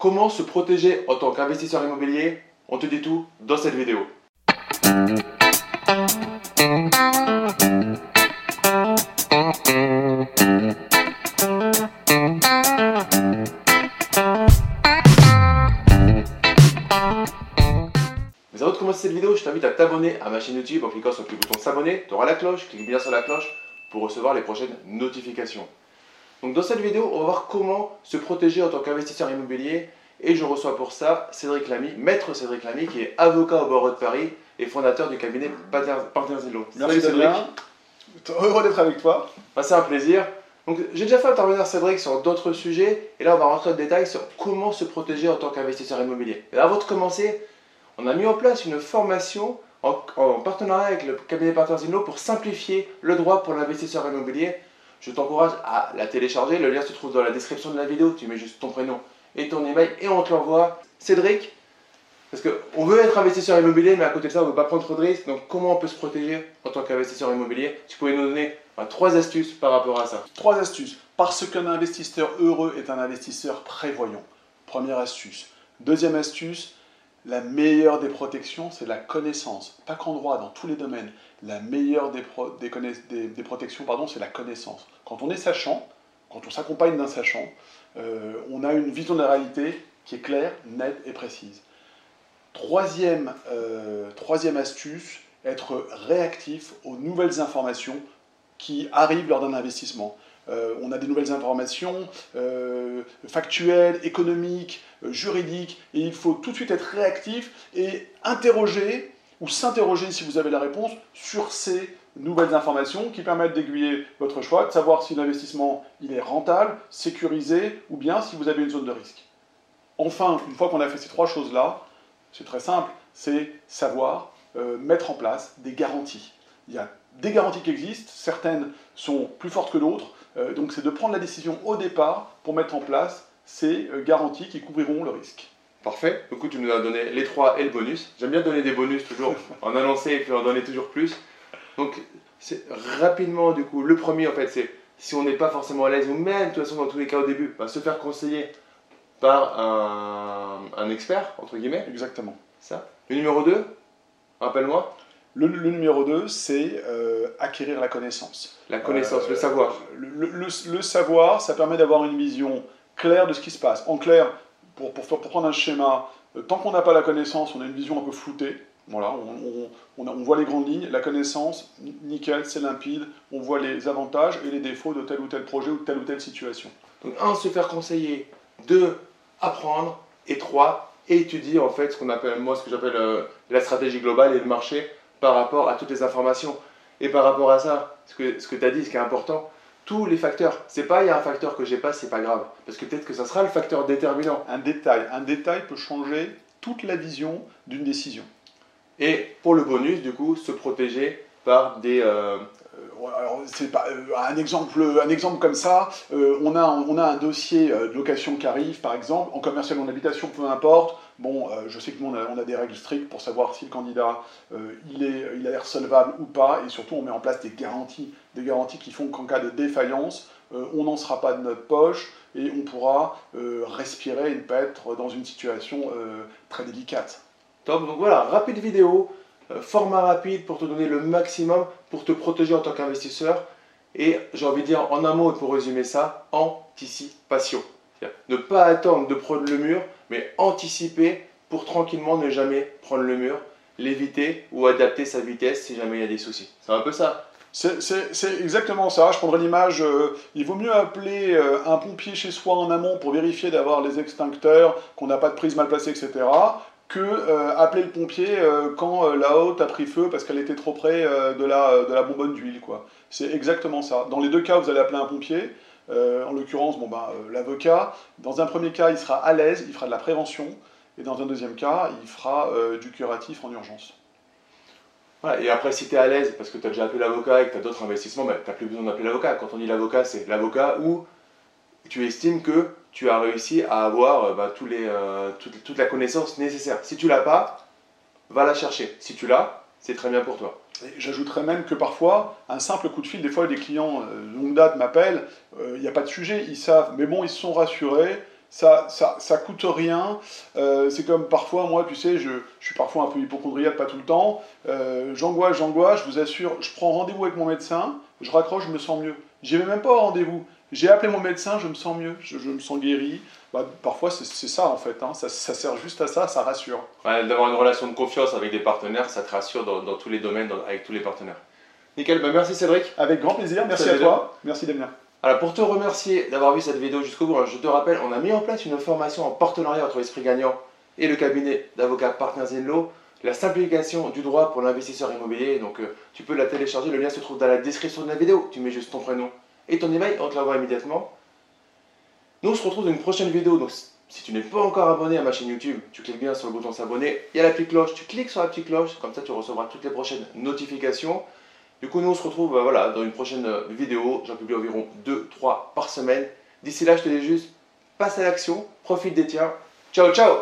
Comment se protéger en tant qu'investisseur immobilier? On te dit tout dans cette vidéo. Mais avant de commencer cette vidéo, je t'invite à t'abonner à ma chaîne YouTube en cliquant sur le bouton s'abonner. Tu auras la cloche, clique bien sur la cloche pour recevoir les prochaines notifications. Donc dans cette vidéo, on va voir comment se protéger en tant qu'investisseur immobilier et je reçois pour ça Cédric Lamy, maître Cédric Lamy qui est avocat au barreau de Paris et fondateur du cabinet Partners Law. Merci Cédric. Heureux d'être avec toi. Bah, c'est un plaisir. Donc j'ai déjà fait intervenir Cédric sur d'autres sujets et là on va rentrer en détail sur comment se protéger en tant qu'investisseur immobilier. Mais avant de commencer, on a mis en place une formation en, partenariat avec le cabinet Partners Law pour simplifier le droit pour l'investisseur immobilier. Je t'encourage à la télécharger. Le lien se trouve dans la description de la vidéo. Tu mets juste ton prénom et ton email et on te l'envoie. Cédric, parce qu'on veut être investisseur immobilier, mais à côté de ça, on ne veut pas prendre trop de risques. Donc, comment on peut se protéger en tant qu'investisseur immobilier? Tu pouvais nous donner trois astuces par rapport à ça. Trois astuces. Parce qu'un investisseur heureux est un investisseur prévoyant. Première astuce. Deuxième astuce, la meilleure des protections, c'est la connaissance. Pas qu'en droit, dans tous les domaines. La meilleure des, protections, pardon, c'est la connaissance. Quand on est sachant, quand on s'accompagne d'un sachant, euh, on a une vision de la réalité qui est claire, nette et précise. Troisième, euh, troisième astuce, être réactif aux nouvelles informations qui arrivent lors d'un investissement. Euh, on a des nouvelles informations euh, factuelles, économiques, juridiques, et il faut tout de suite être réactif et interroger ou s'interroger si vous avez la réponse sur ces nouvelles informations qui permettent d'aiguiller votre choix, de savoir si l'investissement il est rentable, sécurisé ou bien si vous avez une zone de risque. Enfin, une fois qu'on a fait ces trois choses-là, c'est très simple, c'est savoir euh, mettre en place des garanties. Des garanties qui existent, certaines sont plus fortes que d'autres, euh, donc c'est de prendre la décision au départ pour mettre en place ces euh, garanties qui couvriront le risque. Parfait, du coup tu nous as donné les trois et le bonus. J'aime bien donner des bonus toujours, en annoncer et puis en donner toujours plus. Donc c'est rapidement du coup, le premier en fait c'est si on n'est pas forcément à l'aise ou même de toute façon dans tous les cas au début, bah, se faire conseiller par un, expert, entre guillemets. Exactement. Ça. Le numéro 2, rappelle-moi. Le, numéro 2, c'est euh, acquérir la connaissance. La connaissance, le savoir. Euh, le, savoir, ça permet d'avoir une vision claire de ce qui se passe. En clair, pour, pour, pour prendre un schéma, euh, tant qu'on n'a pas la connaissance, on a une vision un peu floutée. Voilà, on, on, voit les grandes lignes, la connaissance, nickel, c'est limpide, on voit les avantages et les défauts de tel ou tel projet ou de telle ou telle situation. Donc, un, se faire conseiller. Deux, apprendre, et trois, étudier en fait ce qu'on appelle, moi, ce que j'appelle euh, la stratégie globale et le marché par rapport à toutes les informations. Et par rapport à ça, ce que, ce que tu as dit, ce qui est important, tous les facteurs. C'est pas il y a un facteur que j'ai pas, c'est pas grave. Parce que peut-être que ça sera le facteur déterminant. Un détail. Un détail peut changer toute la vision d'une décision. Et pour le bonus, du coup, se protéger par des, euh, alors c'est pas euh, un exemple, un exemple comme ça. Euh, on a on a un dossier euh, de location qui arrive, par exemple, en commercial ou en habitation, peu importe. Bon, je sais que nous on a, des règles strictes pour savoir si le candidat il est il a l'air solvable ou pas, et surtout on met en place des garanties, des garanties qui font qu'en cas de défaillance, on n'en sera pas de notre poche et on pourra respirer et ne pas être dans une situation très délicate. Top. Donc voilà, rapide vidéo euh, format rapide pour te donner le maximum, pour te protéger en tant qu'investisseur. Et j'ai envie de dire en un mot, pour résumer ça, anticipation. Ne pas attendre de prendre le mur, mais anticiper pour tranquillement ne jamais prendre le mur, l'éviter ou adapter sa vitesse si jamais il y a des soucis. C'est un peu ça. C'est exactement ça. Je prendrais l'image, euh, il vaut mieux appeler euh, un pompier chez soi en amont pour vérifier d'avoir les extincteurs, qu'on n'a pas de prise mal placée, etc., que euh, appeler le pompier quand la haute a pris feu parce qu'elle était trop près de, la, de la bonbonne d'huile. C'est exactement ça. Dans les deux cas, vous allez appeler un pompier. En l'occurrence, bon, ben, l'avocat. Dans un premier cas, il sera à l'aise, il fera de la prévention. Et dans un deuxième cas, il fera du curatif en urgence. Voilà, et après, si tu es à l'aise, parce que tu as déjà appelé l'avocat et que tu as d'autres investissements, ben, tu n'as plus besoin d'appeler l'avocat. Quand on dit l'avocat, c'est l'avocat où tu estimes que tu as réussi à avoir euh, bah, euh, toute, la connaissance nécessaire. Si tu l'as pas, va la chercher. Si tu l'as, c'est très bien pour toi. J'ajouterais même que parfois, un simple coup de fil, des fois des clients euh, longue date m'appellent, il n'y a pas de sujet, ils savent, mais bon, ils se sont rassurés, ça, ça, ça coûte rien. Euh, c'est comme parfois, moi, tu sais, je, suis parfois un peu hypochondriaque, pas tout le temps. Euh, j'angoisse, j'angoisse, je vous assure, je prends rendez-vous avec mon médecin, je raccroche, je me sens mieux. J'y vais même pas au rendez-vous. J'ai appelé mon médecin, je me sens mieux, je, je me sens guéri. Bah, parfois, c'est ça en fait, hein. ça, ça sert juste à ça, ça rassure. Ouais, D'avoir une relation de confiance avec des partenaires, ça te rassure dans, dans tous les domaines, dans- avec tous les partenaires. Nickel, bah merci Cédric. Avec grand plaisir, merci à toi, merci Damien. Alors pour te remercier d'avoir vu cette vidéo jusqu'au bout, je te rappelle, on a mis en place une formation en partenariat entre Esprit Gagnant et le cabinet d'avocats Partners in Law, la simplification du droit pour l'investisseur immobilier. Donc euh, tu peux la télécharger, le lien se trouve dans la description de la vidéo. Tu mets juste ton prénom et ton email, on te l'envoie immédiatement. Nous on se retrouve dans une prochaine vidéo. Donc si tu n'es pas encore abonné à ma chaîne YouTube, tu cliques bien sur le bouton s'abonner. Il y a la petite cloche, tu cliques sur la petite cloche, comme ça tu recevras toutes les prochaines notifications. Du coup, nous on se retrouve euh, voilà, dans une prochaine euh, vidéo. J'en publie environ 2-3 par semaine. D'ici là, je te dis juste, passe à l'action, profite des tiens. Ciao, ciao